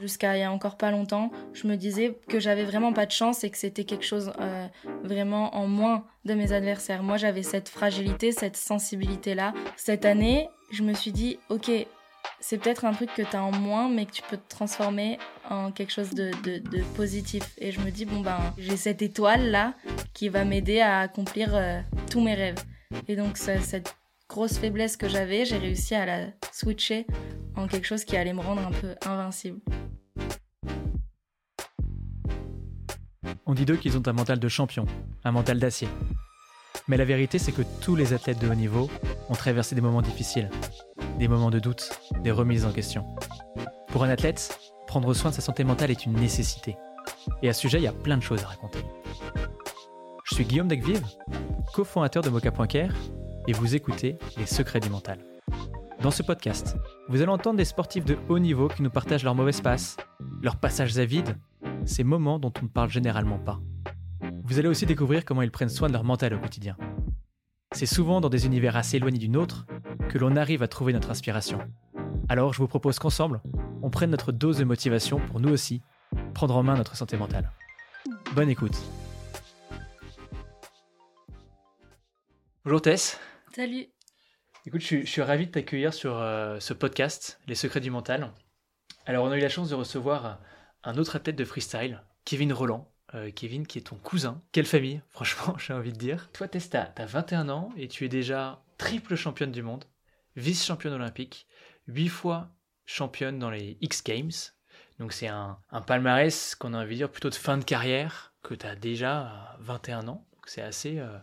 Jusqu'à il y a encore pas longtemps, je me disais que j'avais vraiment pas de chance et que c'était quelque chose euh, vraiment en moins de mes adversaires. Moi, j'avais cette fragilité, cette sensibilité-là. Cette année, je me suis dit, ok, c'est peut-être un truc que tu as en moins, mais que tu peux te transformer en quelque chose de, positif. Et je me dis, bon, ben, j'ai cette étoile-là qui va m'aider à accomplir euh, tous mes rêves. Et donc, cette grosse faiblesse que j'avais, j'ai réussi à la switcher en quelque chose qui allait me rendre un peu invincible. On dit d'eux qu'ils ont un mental de champion, un mental d'acier. Mais la vérité, c'est que tous les athlètes de haut niveau ont traversé des moments difficiles, des moments de doute, des remises en question. Pour un athlète, prendre soin de sa santé mentale est une nécessité. Et à ce sujet, il y a plein de choses à raconter. Je suis Guillaume Degvive, cofondateur de Mocha.care, et vous écoutez Les Secrets du Mental. Dans ce podcast, vous allez entendre des sportifs de haut niveau qui nous partagent leurs mauvaises passes, leurs passages à vide, ces moments dont on ne parle généralement pas. Vous allez aussi découvrir comment ils prennent soin de leur mental au quotidien. C'est souvent dans des univers assez éloignés du nôtre que l'on arrive à trouver notre inspiration. Alors je vous propose qu'ensemble, on prenne notre dose de motivation pour nous aussi prendre en main notre santé mentale. Bonne écoute. Bonjour Tess. Salut. Écoute, je suis, ravi de t'accueillir sur euh, ce podcast, Les secrets du mental. Alors, on a eu la chance de recevoir un autre athlète de freestyle, Kevin Roland. Euh, Kevin, qui est ton cousin. Quelle famille, franchement, j'ai envie de dire. Toi, Testa, t'as 21 ans et tu es déjà triple championne du monde, vice-championne olympique, 8 fois championne dans les X Games. Donc c'est un, palmarès qu'on a envie de dire plutôt de fin de carrière, que tu as déjà 21 ans. C'est assez, euh,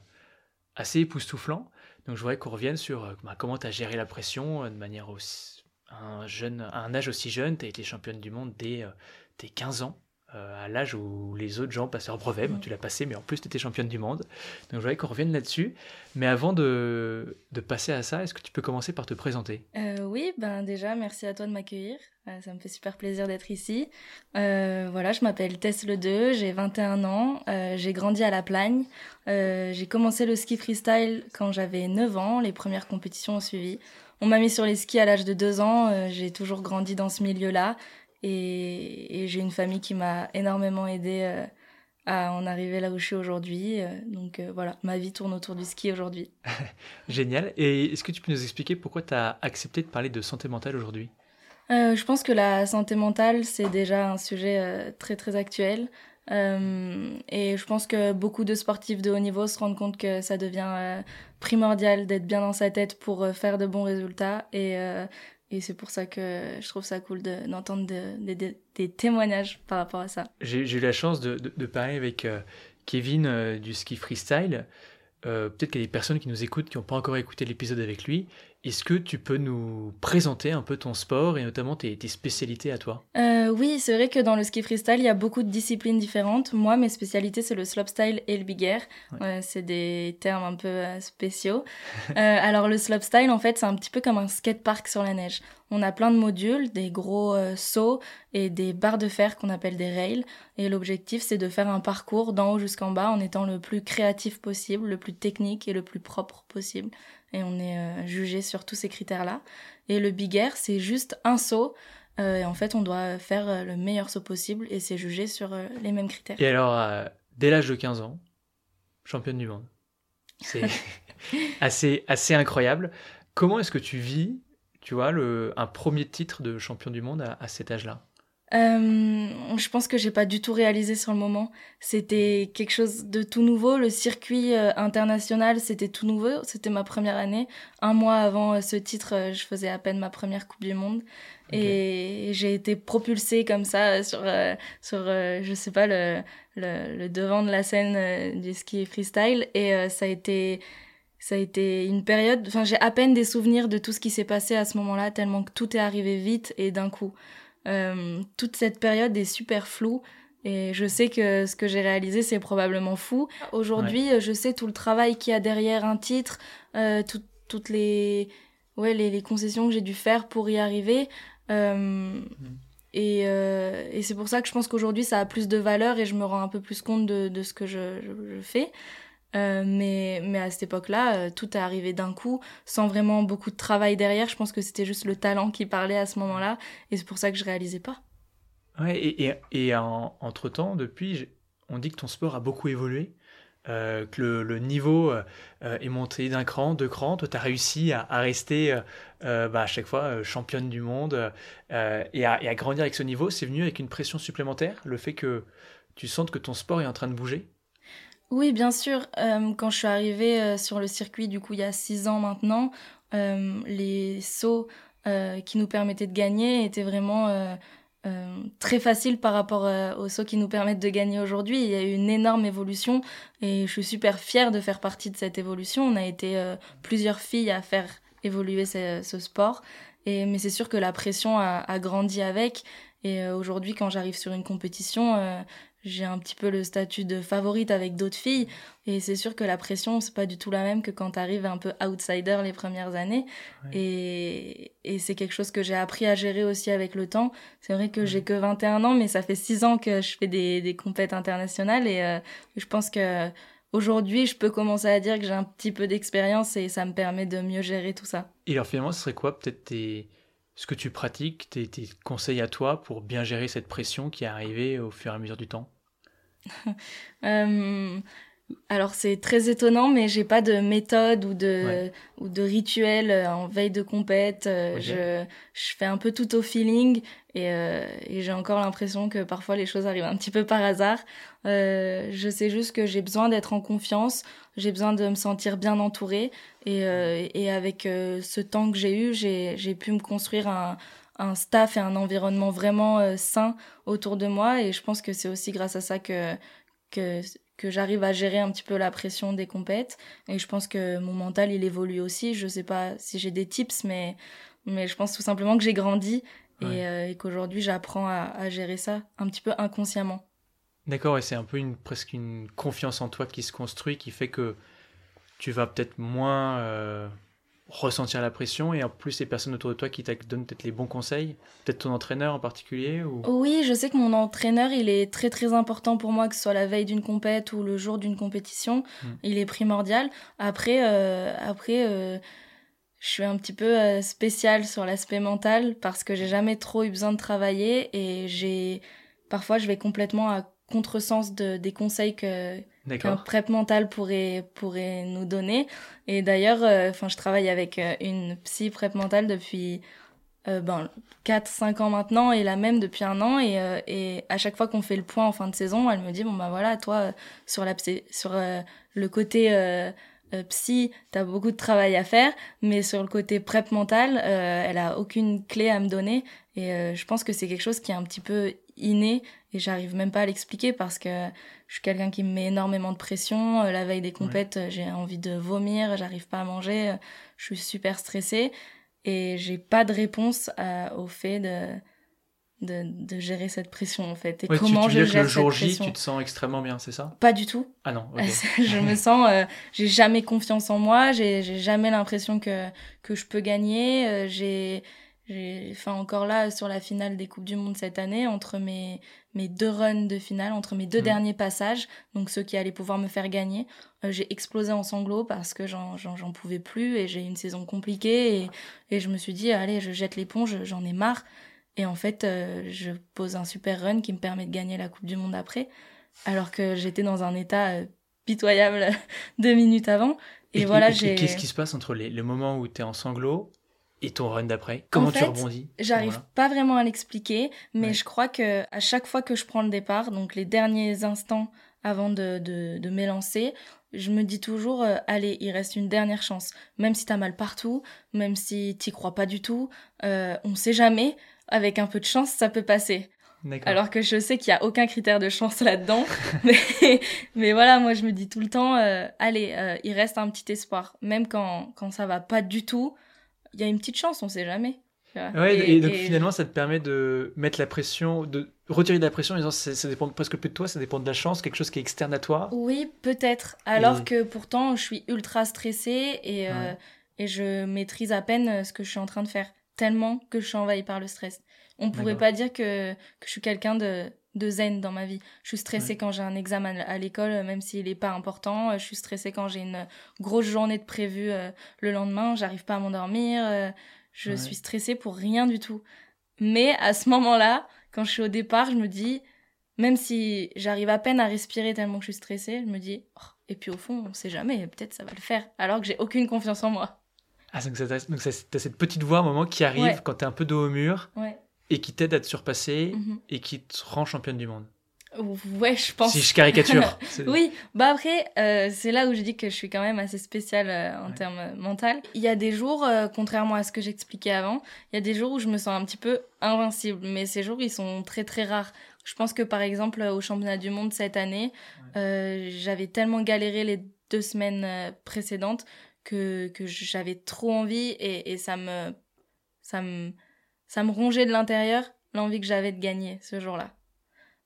assez époustouflant. Donc je voudrais qu'on revienne sur euh, bah, comment tu as géré la pression de manière aussi, un, jeune, à un âge aussi jeune. Tu as été championne du monde dès tes 15 ans. Euh, à l'âge où les autres gens passaient leur brevet. Mm. tu l'as passé, mais en plus, tu étais championne du monde. Donc, je voudrais qu'on revienne là-dessus. Mais avant de, de, passer à ça, est-ce que tu peux commencer par te présenter? Euh, Oui, ben déjà, merci à toi de m'accueillir. Euh, ça me fait super plaisir d'être ici. voilà, je m'appelle Tess Le 2, j'ai 21 ans, j'ai grandi à La Plagne. j'ai commencé le ski freestyle quand j'avais 9 ans, les premières compétitions ont suivi. On m'a mis sur les skis à l'âge de 2 ans, j'ai toujours grandi dans ce milieu-là. Et, j'ai une famille qui m'a énormément aidé euh, à en arriver là où je suis aujourd'hui. Euh, donc euh, voilà, ma vie tourne autour du ski aujourd'hui. Génial. Et est-ce que tu peux nous expliquer pourquoi tu as accepté de parler de santé mentale aujourd'hui? Je pense que la santé mentale, c'est déjà un sujet très très actuel. et je pense que beaucoup de sportifs de haut niveau se rendent compte que ça devient primordial d'être bien dans sa tête pour faire de bons résultats. Et et c'est pour ça que je trouve ça cool d'entendre des témoignages par rapport à ça. J'ai eu la chance de, parler avec euh, Kevin euh, du ski freestyle. Euh, peut-être qu'il y a des personnes qui nous écoutent qui n'ont pas encore écouté l'épisode avec lui. Est-ce que tu peux nous présenter un peu ton sport et notamment tes, spécialités à toi? Euh, Oui, c'est vrai que dans le ski freestyle, il y a beaucoup de disciplines différentes. Moi, mes spécialités, c'est le slopestyle et le big air. c'est des termes un peu euh, spéciaux. euh, alors, le slopestyle, en fait, c'est un petit peu comme un skatepark sur la neige. On a plein de modules, des gros euh, sauts et des barres de fer qu'on appelle des rails. Et l'objectif, c'est de faire un parcours d'en haut jusqu'en bas en étant le plus créatif possible, le plus technique et le plus propre possible et on est euh, jugé sur tous ces critères-là. Et le big air, c'est juste un saut. Euh, et en fait, on doit faire euh, le meilleur saut possible et c'est jugé sur les mêmes critères. Et alors, dès l'âge de 15 ans, championne du monde. C'est assez, assez incroyable. Comment est-ce que tu vis, tu vois, le, un premier titre de champion du monde à cet âge-là? Euh, je pense que j'ai pas du tout réalisé sur le moment. C'était quelque chose de tout nouveau. Le circuit euh, international, c'était tout nouveau. C'était ma première année. Un mois avant euh, ce titre, je faisais à peine ma première Coupe du Monde. Et j'ai été propulsée comme ça sur, sur je sais pas, le, le, le, devant de la scène du ski freestyle. Et ça a été ça a été une période, enfin j'ai à peine des souvenirs de tout ce qui s'est passé à ce moment-là, tellement que tout est arrivé vite et d'un coup. Euh, toute cette période est super floue. Et je sais que ce que j'ai réalisé, c'est probablement fou. Aujourd'hui, je sais tout le travail qu'il y a derrière un titre, euh, toutes les, ouais, les, les concessions que j'ai dû faire pour y arriver. Euh, mm. Et, euh, et c'est pour ça que je pense qu'aujourd'hui, ça a plus de valeur et je me rends un peu plus compte de, de ce que je, je, je fais. Euh, mais, mais à cette époque-là, euh, tout est arrivé d'un coup, sans vraiment beaucoup de travail derrière. Je pense que c'était juste le talent qui parlait à ce moment-là, et c'est pour ça que je réalisais pas. Ouais, et, et, entre-temps, depuis, on dit que ton sport a beaucoup évolué. Euh, que le, niveau est monté d'un cran, deux crans. Toi, tu as réussi à, rester bah, à chaque fois championne du monde et à, et, à, grandir avec ce niveau. C'est venu avec une pression supplémentaire, le fait que tu sentes que ton sport est en train de bouger? Oui, bien sûr. quand je suis arrivée sur le circuit, du coup, il y a six ans maintenant, les sauts qui nous permettaient de gagner étaient vraiment euh, très facile par rapport euh, aux sauts qui nous permettent de gagner aujourd'hui. Il y a eu une énorme évolution et je suis super fière de faire partie de cette évolution. On a été euh, plusieurs filles à faire évoluer ce, sport. Et, mais c'est sûr que la pression a grandi avec. Et aujourd'hui, quand j'arrive sur une compétition, j'ai un petit peu le statut de favorite avec d'autres filles. Et c'est sûr que la pression, c'est pas du tout la même que quand tu arrives un peu outsider les premières années. Et, et c'est quelque chose que j'ai appris à gérer aussi avec le temps. C'est vrai que j'ai que 21 ans, mais ça fait 6 ans que je fais des, des compètes internationales. Et euh, je pense que aujourd'hui, je peux commencer à dire que j'ai un petit peu d'expérience et ça me permet de mieux gérer tout ça. Et alors finalement, ce serait quoi peut-être tes ce que tu pratiques, tes, conseils à toi pour bien gérer cette pression qui est arrivée au fur et à mesure du temps? euh, alors c'est très étonnant, mais j'ai pas de méthode ou de ou de rituel euh, en veille de compète. Euh, je, je fais un peu tout au feeling et, et j'ai encore l'impression que parfois les choses arrivent un petit peu par hasard. je sais juste que j'ai besoin d'être en confiance, j'ai besoin de me sentir bien entourée et, et avec ce temps que j'ai eu, j'ai j'ai pu me construire un un staff et un environnement vraiment sain autour de moi et je pense que c'est aussi grâce à ça que que que j'arrive à gérer un petit peu la pression des compètes. Et je pense que mon mental, il évolue aussi. Je sais pas si j'ai des tips, mais, mais je pense tout simplement que j'ai grandi et, euh, qu'aujourd'hui, j'apprends à, gérer ça un petit peu inconsciemment. D'accord, et c'est un peu une, presque une confiance en toi qui se construit, qui fait que tu vas peut-être moins euh, ressentir la pression et en plus les personnes autour de toi qui te donnent peut-être les bons conseils Peut-être ton entraîneur en particulier ou... Oui, je sais que mon entraîneur, il est très très important pour moi, que ce soit la veille d'une compète ou le jour d'une compétition. Hmm. Il est primordial. Après, euh, après euh, je suis un petit peu euh, spéciale sur l'aspect mental parce que j'ai jamais trop eu besoin de travailler et j'ai... Parfois, je vais complètement à contresens de, des conseils que qu'un prep mental pourrait pourrait nous donner. Et d'ailleurs euh, enfin je travaille avec euh, une psy prep mentale depuis euh, ben 4 5 ans maintenant et la même depuis un an. Et et à chaque fois qu'on fait le point en fin de saison elle me dit bon bah voilà toi sur la sur le côté psy, t'as beaucoup de travail à faire, mais sur le côté prep mental, elle a aucune clé à me donner. Et je pense que c'est quelque chose qui est un petit peu inné et j'arrive même pas à l'expliquer parce que je suis quelqu'un qui me met énormément de pression. Euh, la veille des compètes, j'ai envie de vomir, j'arrive pas à manger, euh, je suis super stressée et j'ai pas de réponse au fait de, de, de, gérer cette pression en fait. Et comment tu, tu je gère que le jour J, tu te sens extrêmement bien, c'est ça? Pas du tout. Ah non. je me sens, euh, j'ai jamais confiance en moi, j'ai jamais l'impression que que je peux gagner. j'ai enfin encore là sur la finale des coupes du monde cette année entre mes mes deux runs de finale entre mes deux mm. derniers passages donc ceux qui allaient pouvoir me faire gagner euh, j'ai explosé en sanglots parce que j'en j'en pouvais plus et j'ai une saison compliquée et et je me suis dit allez je jette l'éponge j'en ai marre et en fait euh, je pose un super run qui me permet de gagner la coupe du monde après alors que j'étais dans un état euh, pitoyable deux minutes avant et, voilà j'ai qu'est-ce qui se passe entre les, les moments où tu es en sanglots et ton run d'après Comment tu rebondis J'arrive pas vraiment à l'expliquer, mais je crois que à chaque fois que je prends le départ, donc les derniers instants avant de, de, de m'élancer, je me dis toujours, euh, allez, il reste une dernière chance. Même si t'as mal partout, même si t'y crois pas du tout, euh, on sait jamais. Avec un peu de chance, ça peut passer. Alors que je sais qu'il y a aucun critère de chance là-dedans. mais, mais voilà, moi je me dis tout le temps, euh, allez, euh, il reste un petit espoir. Même quand, quand ça va pas du tout, il y a une petite chance, on sait jamais. Ouais, et, donc finalement, ça te permet de mettre la pression, de retirer de la pression en disant ça, ça dépend presque plus de toi, ça dépend de la chance, quelque chose qui est externe à toi. Oui, peut-être. Alors que pourtant, je suis ultra stressée et, euh, et je maîtrise à peine euh, ce que je suis en train de faire, tellement que je suis envahie par le stress. On pourrait pas dire que, que je suis quelqu'un de, de zen dans ma vie. Je suis stressée quand j'ai un examen à l'école, même s'il n'est pas important. Je suis stressée quand j'ai une grosse journée de prévu euh, le lendemain. J'arrive pas à m'endormir. Euh, je suis stressée pour rien du tout. Mais à ce moment-là, quand je suis au départ, je me dis, même si j'arrive à peine à respirer tellement que je suis stressée, je me dis, oh, et puis au fond, on sait jamais, peut-être ça va le faire, alors que j'ai aucune confiance en moi. Ah, donc t'as cette petite voix à un moment qui arrive quand quand t'es un peu dos au mur et qui t'aide à te surpasser mhm. et qui te rend championne du monde. Ouais, je pense. Si je caricature. oui, bah après, euh, c'est là où je dis que je suis quand même assez spéciale euh, en termes mental. Il y a des jours, euh, contrairement à ce que j'expliquais avant, il y a des jours où je me sens un petit peu invincible, mais ces jours, ils sont très très rares. Je pense que par exemple, au championnat du monde cette année, j'avais tellement galéré les deux semaines précédentes que, que j'avais trop envie et, et ça me ça me ça me rongeait de l'intérieur l'envie que j'avais de gagner ce jour-là.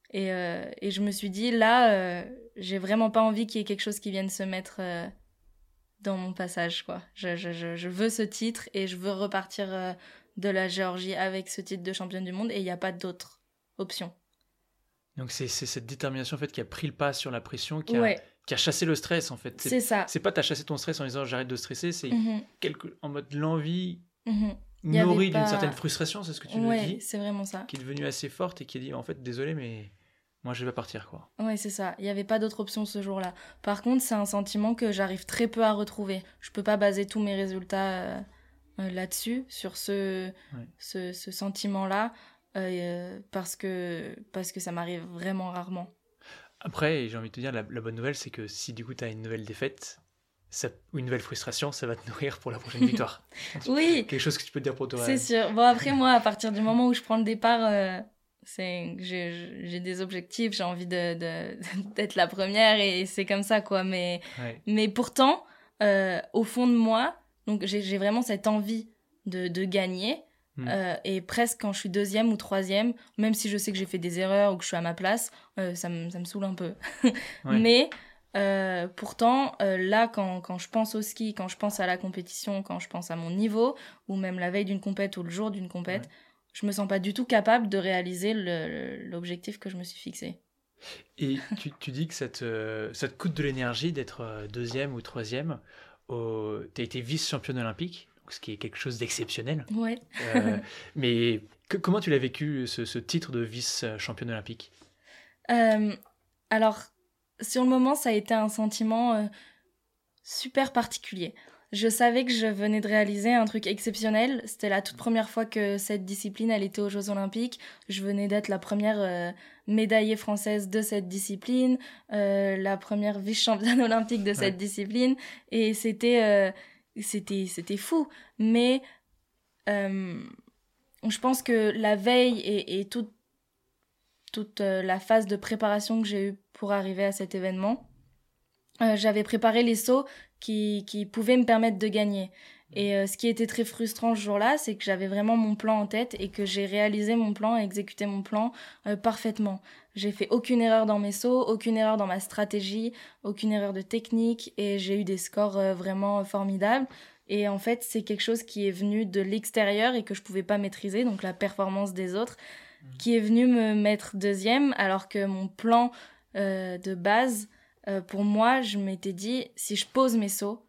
Et, euh, et, je me suis dit, là, euh, j'ai vraiment pas envie qu'il y ait quelque chose qui vienne se mettre euh, dans mon passage, quoi. Je, je, je, veux ce titre et je veux repartir de la Géorgie avec ce titre de championne du monde et il n'y a pas d'autre option. Donc c'est cette détermination en fait qui a pris le pas sur la pression, qui a, qui a chassé le stress en fait. C'est ça. C'est pas t'as chassé ton stress en disant j'arrête de stresser, c'est mm en mode l'envie mm nourrie d'une certaine frustration, c'est ce que tu nous dis. c'est vraiment ça. Qui est devenue assez forte et qui a dit en fait désolé mais moi je vais partir quoi. Ouais, c'est ça. Il n'y avait pas d'autre option ce jour-là. Par contre, c'est un sentiment que j'arrive très peu à retrouver. Je peux pas baser tous mes résultats euh, euh, là-dessus, sur ce, ce, sentiment-là, euh, parce, que, parce que ça m'arrive vraiment rarement. Après, j'ai envie de te dire, la, bonne nouvelle, c'est que si du coup tu as une nouvelle défaite, ça, une nouvelle frustration, ça va te nourrir pour la prochaine victoire. oui. Quelque chose que tu peux dire pour toi. C'est sûr. Bon, après, moi, à partir du moment où je prends le départ, c'est j'ai des objectifs j'ai envie de d'être la première et c'est comme ça quoi mais mais pourtant euh, au fond de moi donc j'ai vraiment cette envie de, de gagner hmm. euh, et presque quand je suis deuxième ou troisième même si je sais que j'ai fait des erreurs ou que je suis à ma place euh, ça me ça me saoule un peu mais pourtant, là, quand, quand, je pense au ski, quand je pense à la compétition, quand je pense à mon niveau, ou même la veille d'une compète ou le jour d'une compète, je me sens pas du tout capable de réaliser l'objectif que je me suis fixé. Et tu, tu dis que ça te, euh, ça te coûte de l'énergie d'être euh, deuxième ou troisième. Tu as été vice-championne olympique, ce qui est quelque chose d'exceptionnel. Ouais. Euh, mais comment tu l'as vécu, ce, ce, titre de vice-championne olympique? Alors, sur le moment, ça a été un sentiment super particulier. Je savais que je venais de réaliser un truc exceptionnel. C'était la toute première fois que cette discipline, elle était aux Jeux Olympiques. Je venais d'être la première euh, médaillée française de cette discipline, euh, la première vice-championne olympique de cette discipline. Et c'était, euh, c'était, c'était fou. Mais je pense que la veille et, et toute, toute la phase de préparation que j'ai eue pour arriver à cet événement, j'avais préparé les sauts qui, qui pouvaient me permettre de gagner. Et euh, ce qui était très frustrant ce jour-là, c'est que j'avais vraiment mon plan en tête et que j'ai réalisé mon plan et exécuté mon plan euh, parfaitement. J'ai fait aucune erreur dans mes sauts, aucune erreur dans ma stratégie, aucune erreur de technique et j'ai eu des scores euh, vraiment formidables. Et en fait, c'est quelque chose qui est venu de l'extérieur et que je pouvais pas maîtriser, donc la performance des autres, mmh. qui est venu me mettre deuxième alors que mon plan de base euh, pour moi, je m'étais dit, si je pose mes sauts,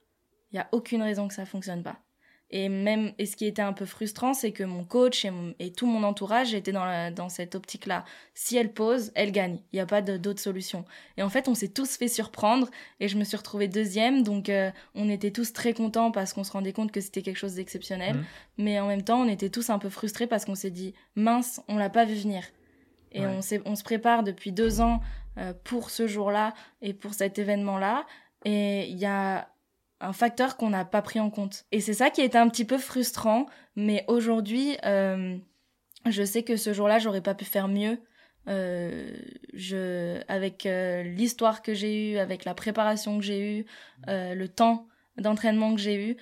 il n'y a aucune raison que ça fonctionne pas. Et même, et ce qui était un peu frustrant, c'est que mon coach et, tout mon entourage étaient dans, dans cette optique-là. Si elle pose, elle gagne. Il n'y a pas d'autre solution. Et en fait, on s'est tous fait surprendre et je me suis retrouvée deuxième. Donc, euh, on était tous très contents parce qu'on se rendait compte que c'était quelque chose d'exceptionnel. Mmh. Mais en même temps, on était tous un peu frustrés parce qu'on s'est dit, mince, on l'a pas vu venir. Et on, on se prépare depuis deux ans euh, pour ce jour-là et pour cet événement-là. Et il y a un facteur qu'on n'a pas pris en compte. Et c'est ça qui est un petit peu frustrant, mais aujourd'hui, euh, je sais que ce jour-là, j'aurais pas pu faire mieux. Euh, je, avec l'histoire que j'ai eue, avec la préparation que j'ai eue, le temps d'entraînement que j'ai eu,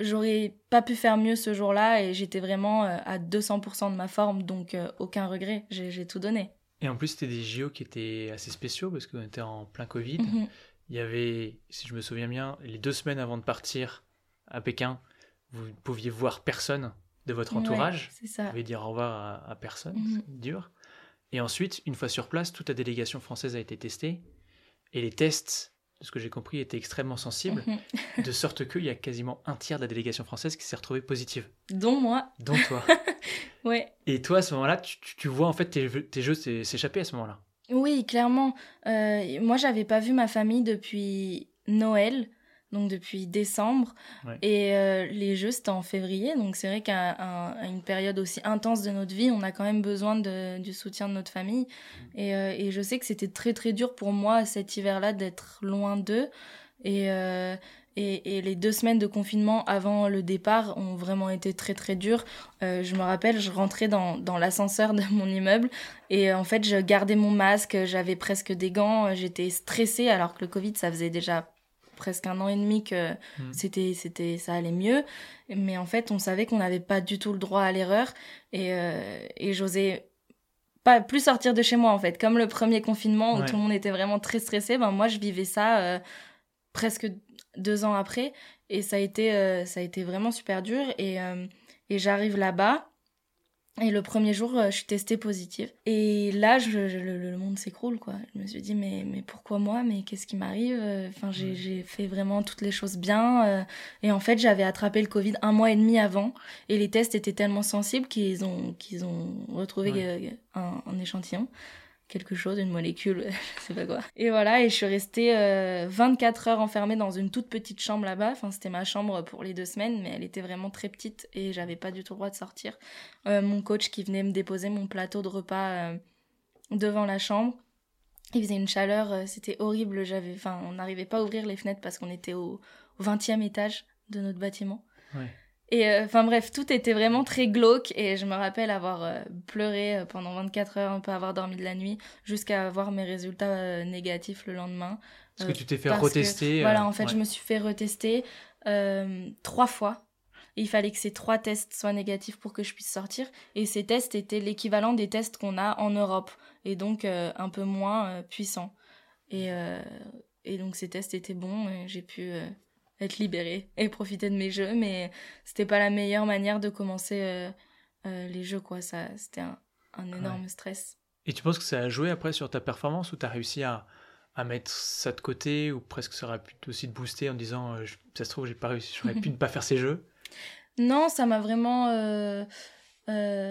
j'aurais pas pu faire mieux ce jour-là et j'étais vraiment à 200% de ma forme, donc aucun regret, j'ai tout donné. Et en plus, c'était des JO qui étaient assez spéciaux parce qu'on était en plein Covid. Mhm. Il y avait, si je me souviens bien, les deux semaines avant de partir à Pékin, vous ne pouviez voir personne de votre entourage. c'est ça. Vous pouviez dire au revoir à, personne, mhm. c'est dur. Et ensuite, une fois sur place, toute la délégation française a été testée. Et les tests de ce que j'ai compris, était extrêmement sensible, Mhm. de sorte qu'il y a quasiment un tiers de la délégation française qui s'est retrouvée positive, Dont moi. dont toi. Ouais. Et toi, à ce moment-là, tu, vois en fait tes, jeux- tes jeux s'é- s'échapper à ce moment-là. Oui, clairement. Euh, moi, j'avais pas vu ma famille depuis Noël, donc depuis décembre. Ouais. Et euh, les jeux, c'était en février. Donc, c'est vrai qu'à un- une période aussi intense de notre vie, on a quand même besoin de- du soutien de notre famille. Et, euh, et je sais que c'était très, très dur pour moi cet hiver-là d'être loin d'eux. Et, euh, et, et les deux semaines de confinement avant le départ ont vraiment été très, très dures. Euh, je me rappelle, je rentrais dans, dans l'ascenseur de mon immeuble. Et en fait, je gardais mon masque, j'avais presque des gants, j'étais stressée alors que le Covid, ça faisait déjà presque un an et demi que Mhm. c'était, c'était, ça allait mieux. Mais en fait, on savait qu'on n'avait pas du tout le droit à l'erreur et, euh, et j'osais pas plus sortir de chez moi en fait. Comme le premier confinement où Ouais. tout le monde était vraiment très stressé, ben moi je vivais ça euh, presque deux ans après et ça a été, euh, ça a été vraiment super dur et, euh, et j'arrive là-bas. Et le premier jour, euh, je suis testée positive. Et là, je, je- le, le monde s'écroule, quoi. Je me suis dit, mais, mais pourquoi moi? Mais qu'est-ce qui m'arrive? Enfin, j'ai fait vraiment toutes les choses bien. et en fait, j'avais attrapé le Covid un mois et demi avant. Et les tests étaient tellement sensibles qu'ils ont, qu'ils ont retrouvé Ouais. un, un échantillon. Quelque chose, une molécule, je sais pas quoi. Et voilà, et je suis restée euh, 24 heures enfermée dans une toute petite chambre là-bas. Enfin, c'était ma chambre pour les deux semaines, mais elle était vraiment très petite et j'avais pas du tout le droit de sortir. Euh, mon coach qui venait me déposer mon plateau de repas euh, devant la chambre. Il faisait une chaleur, euh, c'était horrible. J'avais, enfin, on n'arrivait pas à ouvrir les fenêtres parce qu'on était au 20e étage de notre bâtiment. Et euh, enfin bref, tout était vraiment très glauque et je me rappelle avoir euh, pleuré euh, pendant 24 heures, un peu avoir dormi de la nuit, jusqu'à avoir mes résultats euh, négatifs le lendemain. Parce que tu t'es fait que, retester. voilà, en fait, ouais. je me suis fait retester trois fois. Et il fallait que ces trois tests soient négatifs pour que je puisse sortir. Et ces tests étaient l'équivalent des tests qu'on a en Europe. Et donc un peu moins puissants. Et, et donc ces tests étaient bons et j'ai pu être libérée et profiter de mes jeux. Mais c'était pas la meilleure manière de commencer euh, euh, les jeux, quoi. Ça, c'était un, un énorme stress. Et tu penses que ça a joué après sur ta performance ou tu as réussi à, à mettre ça de côté ou presque ça aurait pu aussi te booster en disant euh, je- ça se trouve j'ai pas réussi, j'aurais pu ne pas faire ces jeux? Non, ça m'a vraiment.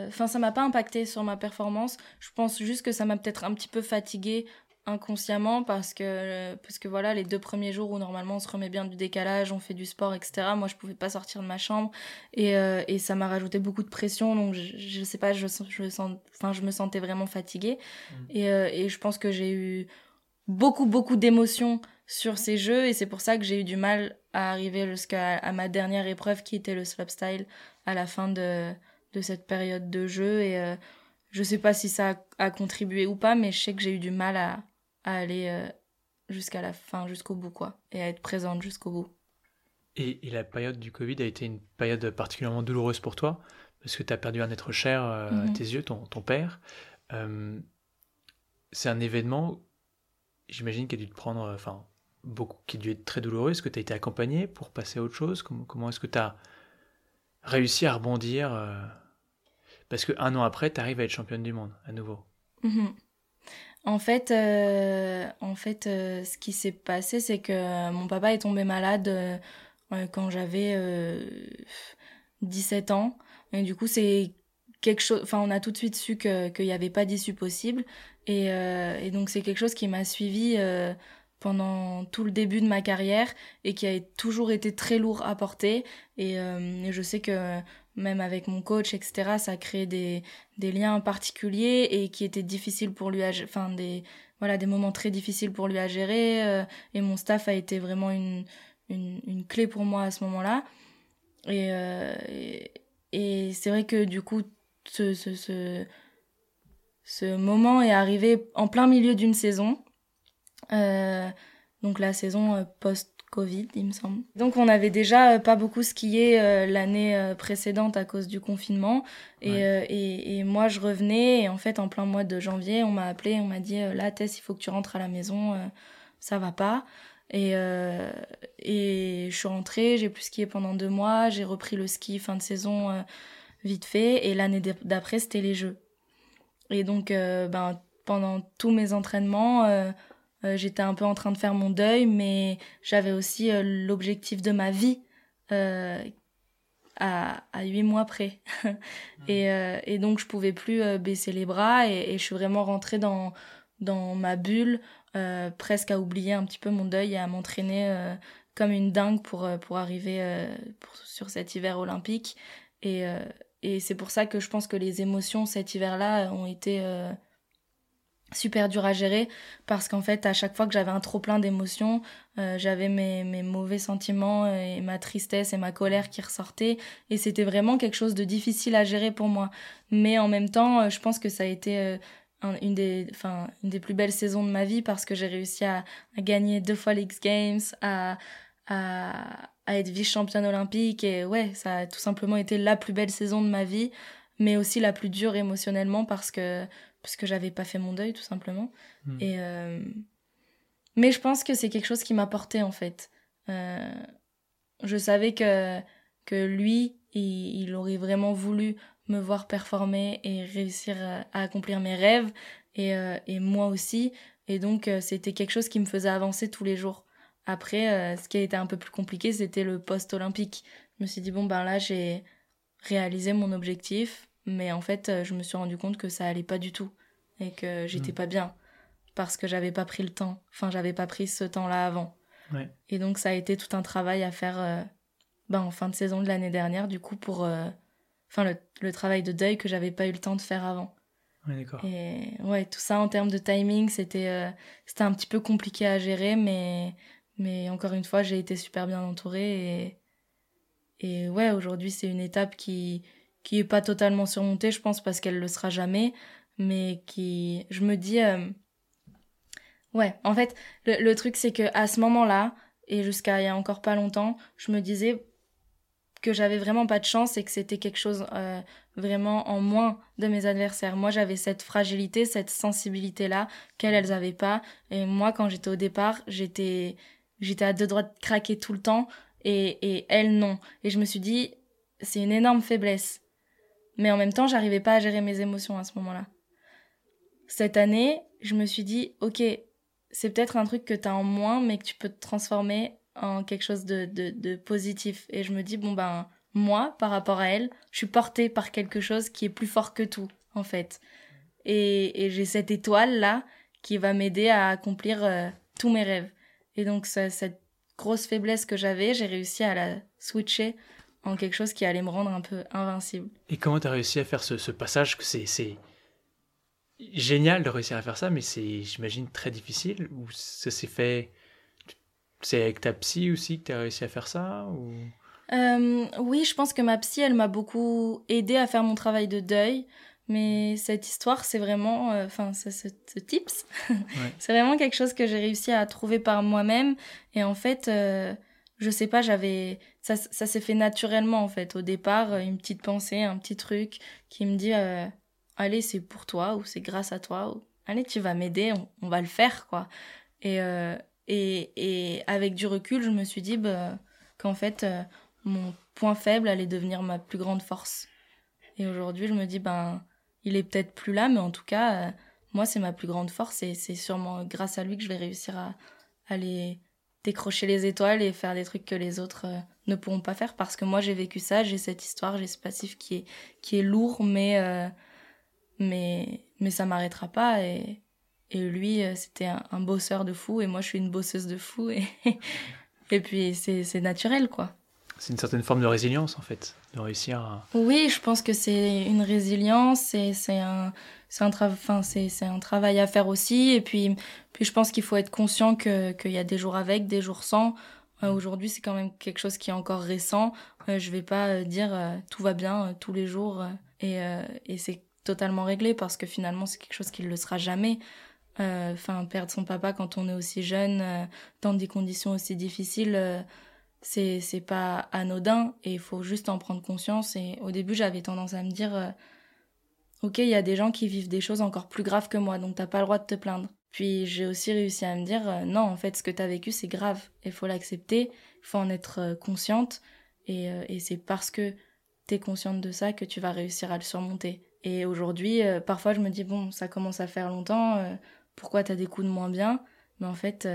Enfin, ça m'a pas impacté sur ma performance. Je pense juste que ça m'a peut-être un petit peu fatiguée inconsciemment parce que, parce que voilà, les deux premiers jours où normalement on se remet bien du décalage, on fait du sport, etc. Moi, je pouvais pas sortir de ma chambre et, euh, et ça m'a rajouté beaucoup de pression. Donc, je, je sais pas, je, je, sens, enfin, je me sentais vraiment fatiguée. Mm. Et, euh, et je pense que j'ai eu beaucoup, beaucoup d'émotions sur ces jeux et c'est pour ça que j'ai eu du mal à arriver jusqu'à à ma dernière épreuve qui était le slopestyle à la fin de, de cette période de jeu et euh, je sais pas si ça a, a contribué ou pas mais je sais que j'ai eu du mal à, à aller euh, jusqu'à la fin jusqu'au bout quoi et à être présente jusqu'au bout Et, et la période du Covid a été une période particulièrement douloureuse pour toi parce que tu as perdu un être cher euh, à Mhm. tes yeux, ton, ton père. Euh, c'est un événement, j'imagine, qui a dû te prendre, enfin, beaucoup, qui a dû être très douloureux. Est-ce que tu as été accompagné pour passer à autre chose? Comment, comment est-ce que tu as réussi à rebondir euh, Parce qu'un an après, tu arrives à être championne du monde à nouveau. Mhm. En fait, euh, en fait euh, ce qui s'est passé, c'est que mon papa est tombé malade euh, euh, quand j'avais euh, 17 ans. Et du coup, c'est quelque chose. Enfin, on a tout de suite su qu'il n'y avait pas d'issue possible. Et, euh, et donc, c'est quelque chose qui m'a suivi euh, pendant tout le début de ma carrière et qui a toujours été très lourd à porter. Euh, et je sais que même avec mon coach, etc., ça a créé des, des liens particuliers et qui étaient difficiles pour lui à enfin des voilà des moments très difficiles pour lui à gérer euh, et mon staff a été vraiment une clé pour moi à ce moment-là et euh, c'est vrai que du coup ce, moment est arrivé en plein milieu d'une saison Euh, donc la saison euh, post-Covid, il me semble. Donc on avait déjà euh, pas beaucoup skié euh, l'année euh, précédente à cause du confinement. Et, Ouais. euh, et, et moi je revenais et en fait en plein mois de janvier on m'a appelé, on m'a dit euh, là Tess il faut que tu rentres à la maison, euh, ça va pas. Et, euh, et je suis rentrée, j'ai pu skier pendant deux mois, j'ai repris le ski fin de saison euh, vite fait et l'année d'ap- d'après c'était les jeux. Et donc euh, ben, pendant tous mes entraînements, euh, j'étais un peu en train de faire mon deuil, mais j'avais aussi l'objectif de ma vie à, à 8 mois près. et, euh, et, donc, je pouvais plus euh, baisser les bras et, je suis vraiment rentrée dans, dans ma bulle, euh, presque à oublier un petit peu mon deuil et à m'entraîner comme une dingue pour, pour arriver pour, sur cet hiver olympique. Et, et c'est pour ça que je pense que les émotions cet hiver-là ont été super dur à gérer parce qu'en fait à chaque fois que j'avais un trop plein d'émotions euh, j'avais mes, mes, mauvais sentiments et ma tristesse et ma colère qui ressortaient. Et c'était vraiment quelque chose de difficile à gérer pour moi. Mais en même temps euh, je pense que ça a été euh, une des une des plus belles saisons de ma vie parce que j'ai réussi à, gagner deux fois les Games à à, à être vice championne olympique. Et ouais ça a tout simplement été la plus belle saison de ma vie mais aussi la plus dure émotionnellement parce que parce que j'avais pas fait mon deuil tout simplement. Hmm. Et euh, mais je pense que c'est quelque chose qui m'a porté en fait. Euh, je savais que que lui, il, aurait vraiment voulu me voir performer et réussir à, accomplir mes rêves et, euh, et moi aussi. Et donc c'était quelque chose qui me faisait avancer tous les jours. Après, ce qui a été un peu plus compliqué, c'était le post-olympique. Je me suis dit, bon, ben là, j'ai réalisé mon objectif mais en fait, euh, je me suis rendu compte que ça allait pas du tout et que j'étais hmm. pas bien parce que j'avais pas pris le temps. Enfin, j'avais pas pris ce temps-là avant. Et donc, ça a été tout un travail à faire euh, ben, en fin de saison de l'année dernière, du coup, pour. Euh, enfin, le, le, travail de deuil que j'avais pas eu le temps de faire avant. Ouais, d'accord. Et ouais, tout ça en termes de timing, c'était c'était un petit peu compliqué à gérer, mais, mais encore une fois, j'ai été super bien entourée. Et, et ouais, aujourd'hui, c'est une étape qui, qui est pas totalement surmontée, je pense, parce qu'elle le sera jamais, mais qui, je me dis, euh, ouais, en fait, le, truc c'est que à ce moment-là et jusqu'à il y a encore pas longtemps, je me disais que j'avais vraiment pas de chance et que c'était quelque chose euh, vraiment en moins de mes adversaires. Moi, j'avais cette fragilité, cette sensibilité-là qu'elles, elles avaient pas. Et moi, quand j'étais au départ, j'étais, j'étais à deux doigts de craquer tout le temps et, et elles, non. Et je me suis dit, c'est une énorme faiblesse. Mais en même temps, j'arrivais pas à gérer mes émotions à ce moment-là. Cette année, je me suis dit, ok, c'est peut-être un truc que tu as en moins, mais que tu peux te transformer en quelque chose de, de, positif. Et je me dis, bon ben, moi, par rapport à elle, je suis portée par quelque chose qui est plus fort que tout, en fait. Et, et j'ai cette étoile-là qui va m'aider à accomplir euh, tous mes rêves. Et donc, cette grosse faiblesse que j'avais, j'ai réussi à la switcher en quelque chose qui allait me rendre un peu invincible. Et comment tu as réussi à faire ce, ce passage que c'est, c'est génial de réussir à faire ça, mais c'est, j'imagine, très difficile Ou ça s'est fait... C'est avec ta psy aussi que tu as réussi à faire ça ou... Euh, oui, je pense que ma psy, elle m'a beaucoup aidé à faire mon travail de deuil. Mais cette histoire, c'est vraiment, euh, enfin, ce, ce, tips, c'est vraiment quelque chose que j'ai réussi à trouver par moi-même. Et en fait, euh, je sais pas, j'avais ça, s'est fait naturellement en fait. Au départ, une petite pensée, un petit truc qui me dit euh, allez, c'est pour toi ou c'est grâce à toi ou allez, tu vas m'aider, on, va le faire quoi. Et, euh, et, et avec du recul, je me suis dit bah, qu'en fait, euh, mon point faible allait devenir ma plus grande force. Et aujourd'hui, je me dis ben il est peut-être plus là, mais en tout cas, moi, c'est ma plus grande force et c'est sûrement grâce à lui que je vais réussir à aller décrocher les étoiles et faire des trucs que les autres euh, ne pourront pas faire parce que moi j'ai vécu ça, j'ai cette histoire, j'ai ce passif qui est, qui est lourd mais, euh, mais, mais ça m'arrêtera pas et, et lui euh, c'était un, bosseur de fou et moi je suis une bosseuse de fou et, et puis c'est naturel quoi. C'est une certaine forme de résilience en fait, de réussir à... Oui, je pense que c'est une résilience, c'est un, c'est un, enfin, c'est un travail à faire aussi. Et puis, puis je pense qu'il faut être conscient qu'il y a des jours avec, des jours sans. Euh, aujourd'hui, c'est quand même quelque chose qui est encore récent. Euh, je vais pas euh, dire tout va bien tous les jours et, et c'est totalement réglé parce que finalement, c'est quelque chose qui ne le sera jamais. Enfin, perdre son papa quand on est aussi jeune, dans des conditions aussi difficiles, c'est c'est pas anodin et il faut juste en prendre conscience. Et au début, j'avais tendance à me dire ok, il y a des gens qui vivent des choses encore plus graves que moi, donc t'as pas le droit de te plaindre. Puis j'ai aussi réussi à me dire, euh, non, en fait, ce que t'as vécu, c'est grave, il faut l'accepter, faut en être euh, consciente, et, euh, et c'est parce que t'es consciente de ça que tu vas réussir à le surmonter. Et aujourd'hui, parfois, je me dis, bon, ça commence à faire longtemps, pourquoi t'as des coups de moins bien? Mais en fait,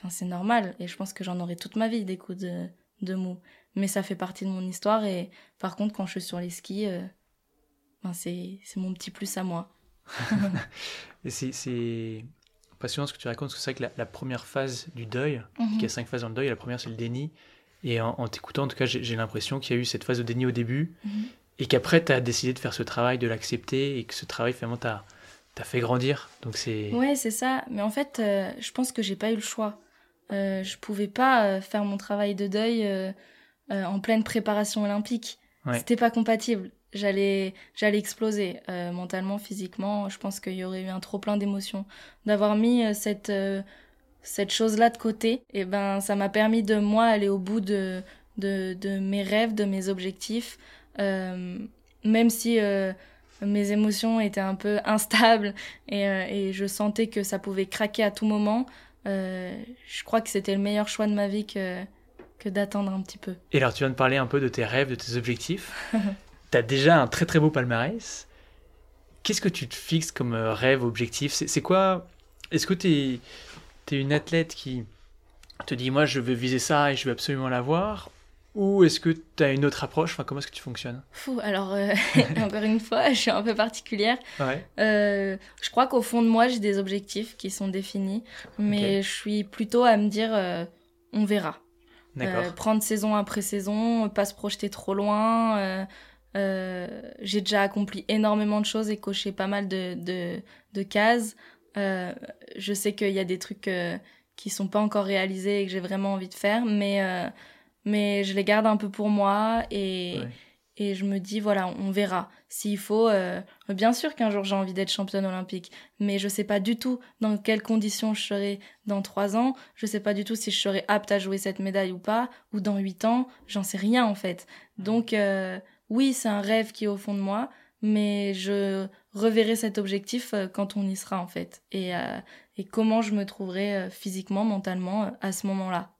enfin c'est normal. Et je pense que j'en aurai toute ma vie des coups de, de mou. Mais ça fait partie de mon histoire. Et par contre, quand je suis sur les skis, ben c'est mon petit plus à moi. c'est passionnant ce que tu racontes, parce que c'est vrai que la, première phase du deuil, mhm. il y a cinq phases dans le deuil, la première c'est le déni. Et en, t'écoutant, en tout cas, j'ai l'impression qu'il y a eu cette phase de déni au début, mhm. et qu'après, tu as décidé de faire ce travail, de l'accepter, et que ce travail, finalement, t'a as fait grandir. Donc c'est. Ouais, c'est ça. Mais en fait, euh, je pense que j'ai pas eu le choix. Euh, je pouvais pas euh, faire mon travail de deuil euh, en pleine préparation olympique. C'était pas compatible. J'allais j'allais exploser euh, mentalement physiquement. Je pense qu'il y aurait eu un trop plein d'émotions. D'avoir mis euh, cette euh, cette chose là de côté et ben ça m'a permis de moi aller au bout de de, de mes rêves de mes objectifs. Même si mes émotions étaient un peu instables et, et je sentais que ça pouvait craquer à tout moment je crois que c'était le meilleur choix de ma vie que que d'attendre un petit peu. Et alors tu viens de parler un peu de tes rêves, de tes objectifs. tu as déjà un très très beau palmarès. Qu'est-ce que tu te fixes comme euh, rêve, objectif? C'est quoi? Est-ce que tu es, une athlète qui te dit moi je veux viser ça et je veux absolument l'avoir ou est-ce que tu as une autre approche? Enfin, Comment est-ce que tu fonctionnes? Fou, alors euh, encore une fois, je suis un peu particulière. Euh, je crois qu'au fond de moi, j'ai des objectifs qui sont définis, mais je suis plutôt à me dire on verra. prendre saison après saison, pas se projeter trop loin. Euh, j'ai déjà accompli énormément de choses et coché pas mal de, de, de cases. Euh, je sais qu'il y a des trucs euh, qui sont pas encore réalisés et que j'ai vraiment envie de faire, mais, euh, mais je les garde un peu pour moi et, et je me dis, voilà, on verra. S'il faut, euh, bien sûr qu'un jour j'ai envie d'être championne olympique, mais je sais pas du tout dans quelles conditions je serai dans trois ans, je sais pas du tout si je serai apte à jouer cette médaille ou pas, ou dans huit ans, j'en sais rien en fait. Donc, oui, c'est un rêve qui est au fond de moi, mais je reverrai cet objectif euh, quand on y sera en fait. Et, euh, et comment je me trouverai euh, physiquement, mentalement à ce moment-là.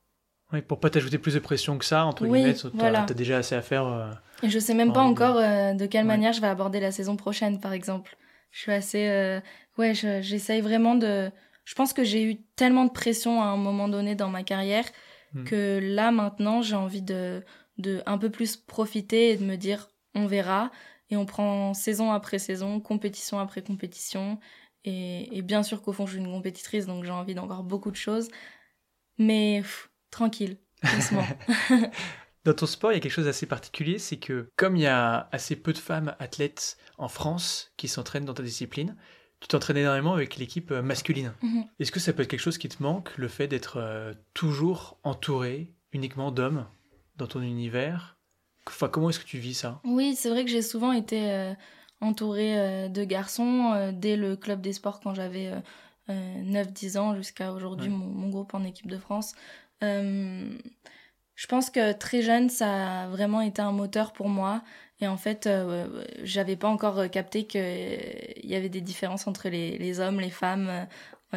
Oui, pour pas t'ajouter plus de pression que ça, entre oui, guillemets, t'as as déjà assez à faire. et je sais même pas encore de quelle manière je vais aborder la saison prochaine, par exemple. Je suis assez... ouais, j'essaye vraiment de... Je pense que j'ai eu tellement de pression à un moment donné dans ma carrière hmm. que là, maintenant, j'ai envie de de un peu plus profiter et de me dire on verra et on prend saison après saison, compétition après compétition et, bien sûr qu'au fond je suis une compétitrice donc j'ai envie d'encore beaucoup de choses mais tranquille, doucement. Dans ton sport, il y a quelque chose d'assez particulier, c'est que comme il y a assez peu de femmes athlètes en France qui s'entraînent dans ta discipline, tu t'entraînes énormément avec l'équipe euh, masculine. Mhm. Est-ce que ça peut être quelque chose qui te manque, le fait d'être euh, toujours entouré uniquement d'hommes dans ton univers? Enfin, comment est-ce que tu vis ça? Oui, c'est vrai que j'ai souvent été euh, entourée euh, de garçons dès le club des sports quand j'avais 9-10 ans jusqu'à aujourd'hui mon, groupe en équipe de France. Je pense que très jeune, ça a vraiment été un moteur pour moi. Et en fait, j'avais pas encore capté qu'il y avait des différences entre les, hommes, les femmes,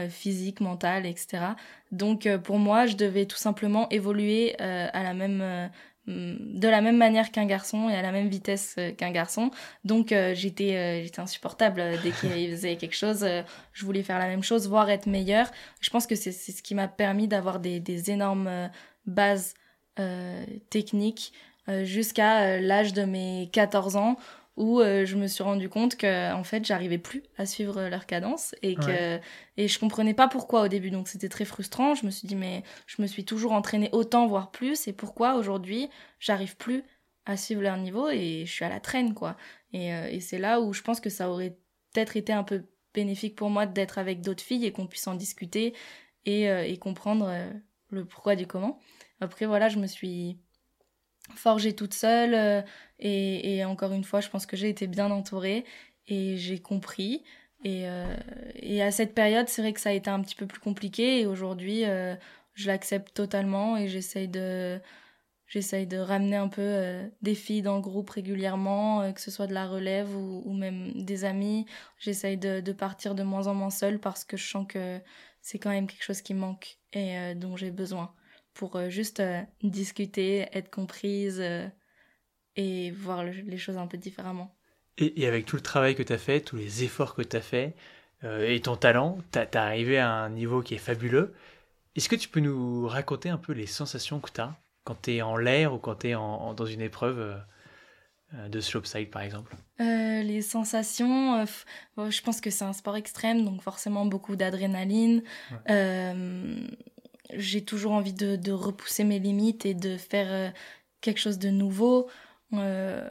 physique, mentale, etc. Donc pour moi, je devais tout simplement évoluer à la même de la même manière qu'un garçon et à la même vitesse qu'un garçon. Donc j'étais j'étais insupportable dès qu'il faisait quelque chose, je voulais faire la même chose, voire être meilleure. Je pense que c'est ce qui m'a permis d'avoir des, des énormes bases techniques jusqu'à l'âge de mes 14 ans où euh, je me suis rendu compte que en fait j'arrivais plus à suivre leur cadence et que et je comprenais pas pourquoi au début. Donc c'était très frustrant. Je me suis dit mais je me suis toujours entraînée autant voire plus. Et pourquoi aujourd'hui j'arrive plus à suivre leur niveau et je suis à la traîne quoi. Et, euh, et c'est là où je pense que ça aurait peut-être été un peu bénéfique pour moi d'être avec d'autres filles et qu'on puisse en discuter et, euh, et comprendre le pourquoi du comment. Après voilà je me suis forgée toute seule. Euh, et, encore une fois, je pense que j'ai été bien entourée et j'ai compris. Et, euh, et, à cette période, c'est vrai que ça a été un petit peu plus compliqué. Et aujourd'hui, euh, je l'accepte totalement et j'essaye de, de ramener un peu des filles dans le groupe régulièrement, que ce soit de la relève ou, ou même des amis. J'essaye de, de, partir de moins en moins seule parce que je sens que c'est quand même quelque chose qui manque et dont j'ai besoin pour euh, juste euh, discuter, être comprise euh, et voir les choses un peu différemment. Et, avec tout le travail que tu as fait, tous les efforts que tu as fait, et ton talent. Tu es arrivé à un niveau qui est fabuleux. Est-ce que tu peux nous raconter un peu les sensations que tu as quand tu es en l'air ou quand tu es en, dans une épreuve de slopestyle par exemple? Les sensations, je pense que c'est un sport extrême, donc forcément beaucoup d'adrénaline. J'ai toujours envie de, de, repousser mes limites et de faire quelque chose de nouveau. Euh,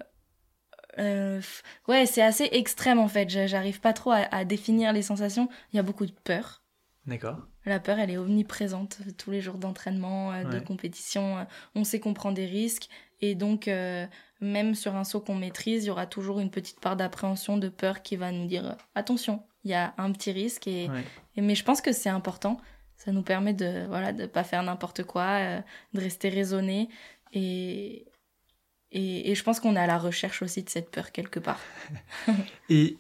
euh, ouais, c'est assez extrême en fait. J'arrive pas trop à, définir les sensations. Il y a beaucoup de peur. D'accord. La peur, elle est omniprésente tous les jours d'entraînement, euh, de compétition. on sait qu'on prend des risques et donc même sur un saut qu'on maîtrise, il y aura toujours une petite part d'appréhension, de peur qui va nous dire attention, il y a un petit risque. Et, mais je pense que c'est important. Ça nous permet de voilà de pas faire n'importe quoi, de rester raisonné et, et, je pense qu'on est à la recherche aussi de cette peur quelque part. et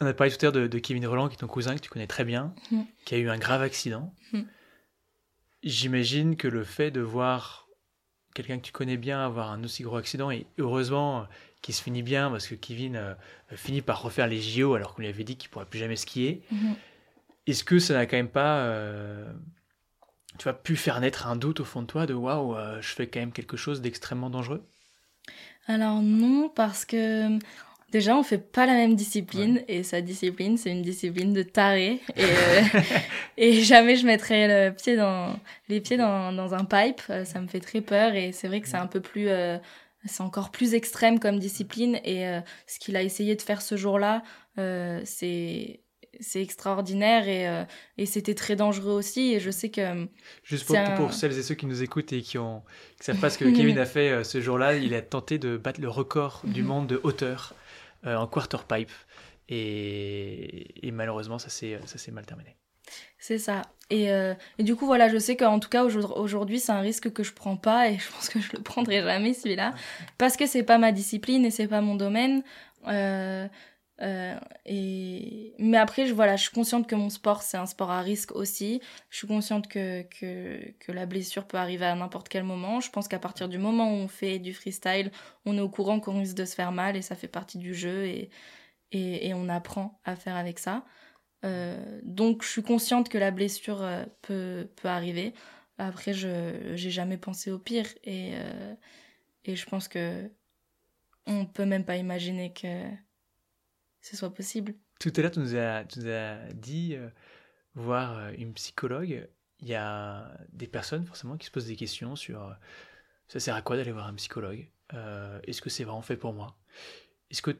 on a parlé tout à l'heure de, Kevin Roland, qui est ton cousin, que tu connais très bien, mm. qui a eu un grave accident. Mm. J'imagine que le fait de voir quelqu'un que tu connais bien avoir un aussi gros accident, et heureusement qu'il se finit bien, parce que Kevin euh, finit par refaire les JO alors qu'on lui avait dit qu'il ne pourrait plus jamais skier, mm-hmm. Est-ce que ça n'a quand même pas euh, tu vas pu faire naître un doute au fond de toi de waouh, euh, je fais quand même quelque chose d'extrêmement dangereux? Alors non, parce que déjà on fait pas la même discipline et sa discipline c'est une discipline de taré et, euh, et jamais je mettrais le pied dans, les pieds dans, dans un pipe, euh, ça me fait très peur et c'est vrai que c'est un peu plus c'est encore plus extrême comme discipline et ce qu'il a essayé de faire ce jour-là, c'est c'est extraordinaire et, euh, et c'était très dangereux aussi. Et je sais que. Euh, Juste pour, pour, celles et ceux qui nous écoutent et qui ont qui savent pas ce que Kevin a fait euh, ce jour-là, il a tenté de battre le record du mhm. monde de hauteur en quarter pipe. Et, et malheureusement, ça s'est mal terminé. C'est ça. Et, et, du coup, voilà, je sais qu'en tout cas, aujourd'hui, c'est un risque que je prends pas et je pense que je le prendrai jamais celui-là parce que c'est pas ma discipline et c'est pas mon domaine. Euh, euh, et... Mais après, je, voilà, je suis consciente que mon sport, c'est un sport à risque aussi. Je suis consciente que, que, que la blessure peut arriver à n'importe quel moment. Je pense qu'à partir du moment où on fait du freestyle, on est au courant qu'on risque de se faire mal et ça fait partie du jeu et, et, on apprend à faire avec ça. Euh, donc, je suis consciente que la blessure euh, peut, peut arriver. Après, je j'ai jamais pensé au pire et, et je pense que on peut même pas imaginer que ce soit possible. Tout à l'heure, tu nous as, dit euh, voir euh, une psychologue. Il y a des personnes forcément qui se posent des questions sur euh, ça sert à quoi d'aller voir un psychologue Est-ce que c'est vraiment fait pour moi? Est-ce que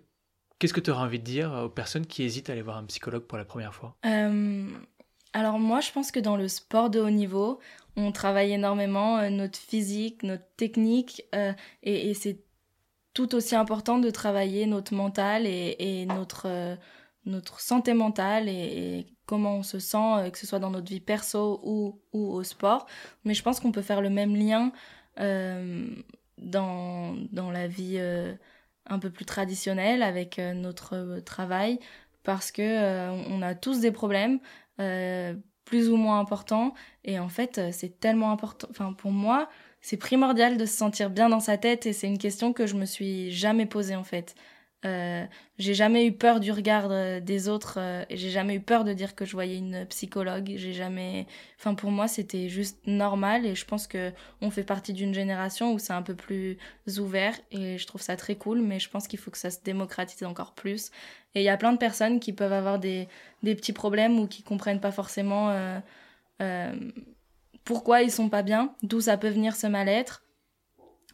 Qu'est-ce que tu auras envie de dire aux personnes qui hésitent à aller voir un psychologue pour la première fois? Alors moi, je pense que dans le sport de haut niveau, on travaille énormément notre physique, notre technique, et, et c'est tout aussi important de travailler notre mental et, notre, euh, notre santé mentale et, comment on se sent, euh, que ce soit dans notre vie perso ou, ou au sport. Mais je pense qu'on peut faire le même lien euh, dans, dans la vie un peu plus traditionnelle avec notre travail parce que on a tous des problèmes plus ou moins importants et en fait c'est tellement important enfin pour moi c'est primordial de se sentir bien dans sa tête et c'est une question que je me suis jamais posée en fait. Euh, j'ai jamais eu peur du regard euh, des autres euh, j'ai jamais eu peur de dire que je voyais une psychologue. J'ai jamais, enfin pour moi c'était juste normal et je pense que on fait partie d'une génération où c'est un peu plus ouvert et je trouve ça très cool. Mais je pense qu'il faut que ça se démocratise encore plus. Et il y a plein de personnes qui peuvent avoir des des petits problèmes ou qui comprennent pas forcément pourquoi ils sont pas bien, d'où ça peut venir ce mal-être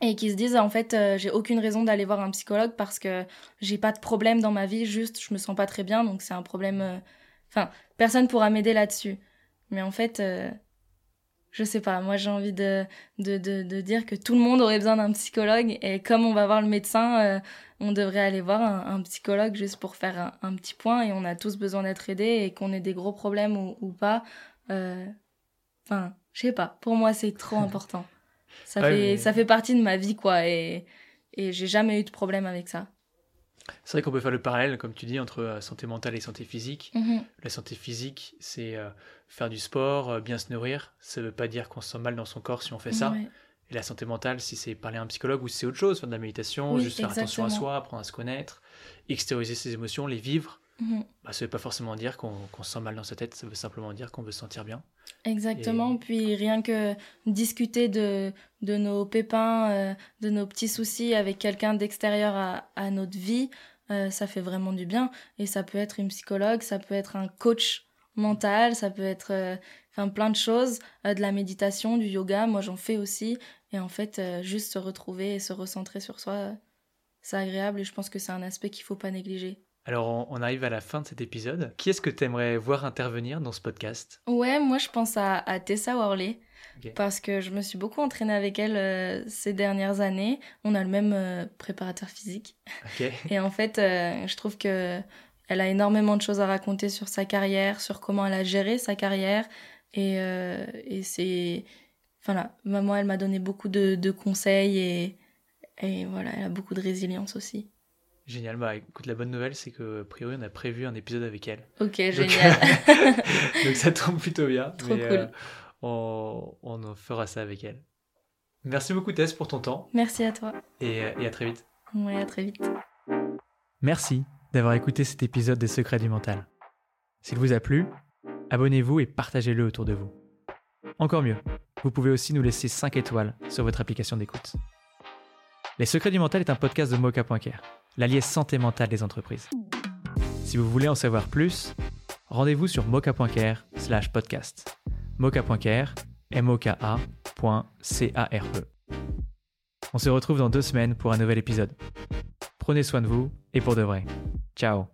et qui se disent en fait euh, j'ai aucune raison d'aller voir un psychologue parce que j'ai pas de problème dans ma vie juste je me sens pas très bien donc c'est un problème euh, enfin personne pourra m'aider là-dessus. Mais en fait euh, je sais pas moi j'ai envie de de, de, dire que tout le monde aurait besoin d'un psychologue et comme on va voir le médecin on devrait aller voir un, psychologue juste pour faire un, petit point et on a tous besoin d'être aidés et qu'on ait des gros problèmes ou, ou pas enfin je sais pas, pour moi c'est trop important. Ça, fait, ça fait partie de ma vie, quoi, et, et j'ai jamais eu de problème avec ça. C'est vrai qu'on peut faire le parallèle, comme tu dis, entre euh, santé mentale et santé physique. Mhm. La santé physique, c'est euh, faire du sport, euh, bien se nourrir. Ça ne veut pas dire qu'on se sent mal dans son corps si on fait ça. Et la santé mentale, si c'est parler à un psychologue ou si c'est autre chose, faire de la méditation, juste faire attention à soi, apprendre à se connaître, extérioriser ses émotions, les vivre. Mhm. bah, ça ne veut pas forcément dire qu'on se sent mal dans sa tête, ça veut simplement dire qu'on veut se sentir bien. Exactement, puis rien que discuter de, de nos pépins, euh, de nos petits soucis avec quelqu'un d'extérieur à, à, notre vie, euh, ça fait vraiment du bien. Et ça peut être une psychologue, ça peut être un coach mental, ça peut être euh, enfin plein de choses, de la méditation, du yoga, moi j'en fais aussi. Et en fait, juste se retrouver et se recentrer sur soi, c'est agréable et je pense que c'est un aspect qu'il faut pas négliger. Alors, on arrive à la fin de cet épisode. Qui est-ce que tu aimerais voir intervenir dans ce podcast? Ouais, moi je pense à, Tessa Worley. Parce que je me suis beaucoup entraînée avec elle euh, ces dernières années. On a le même euh, préparateur physique. Et en fait, euh, je trouve que elle a énormément de choses à raconter sur sa carrière, sur comment elle a géré sa carrière. Et, et c'est. Enfin là, moi, elle m'a donné beaucoup de, de conseils et, et voilà, elle a beaucoup de résilience aussi. Génial. Bah écoute, la bonne nouvelle, c'est que a priori, on a prévu un épisode avec elle. Ok, génial. donc ça tombe plutôt bien. Trop cool. Euh, on, on fera ça avec elle. Merci beaucoup Tess pour ton temps. Merci à toi. Et, euh, et à très vite. Ouais, à très vite. Merci d'avoir écouté cet épisode des Secrets du Mental. S'il vous a plu, abonnez-vous et partagez-le autour de vous. Encore mieux, vous pouvez aussi nous laisser 5 étoiles sur votre application d'écoute. Les Secrets du Mental est un podcast de Mocha.care l'allié santé mentale des entreprises. Si vous voulez en savoir plus, rendez-vous sur mocha.care slash podcast. mocha.care, m o k c a r e On se retrouve dans deux semaines pour un nouvel épisode. Prenez soin de vous et pour de vrai. Ciao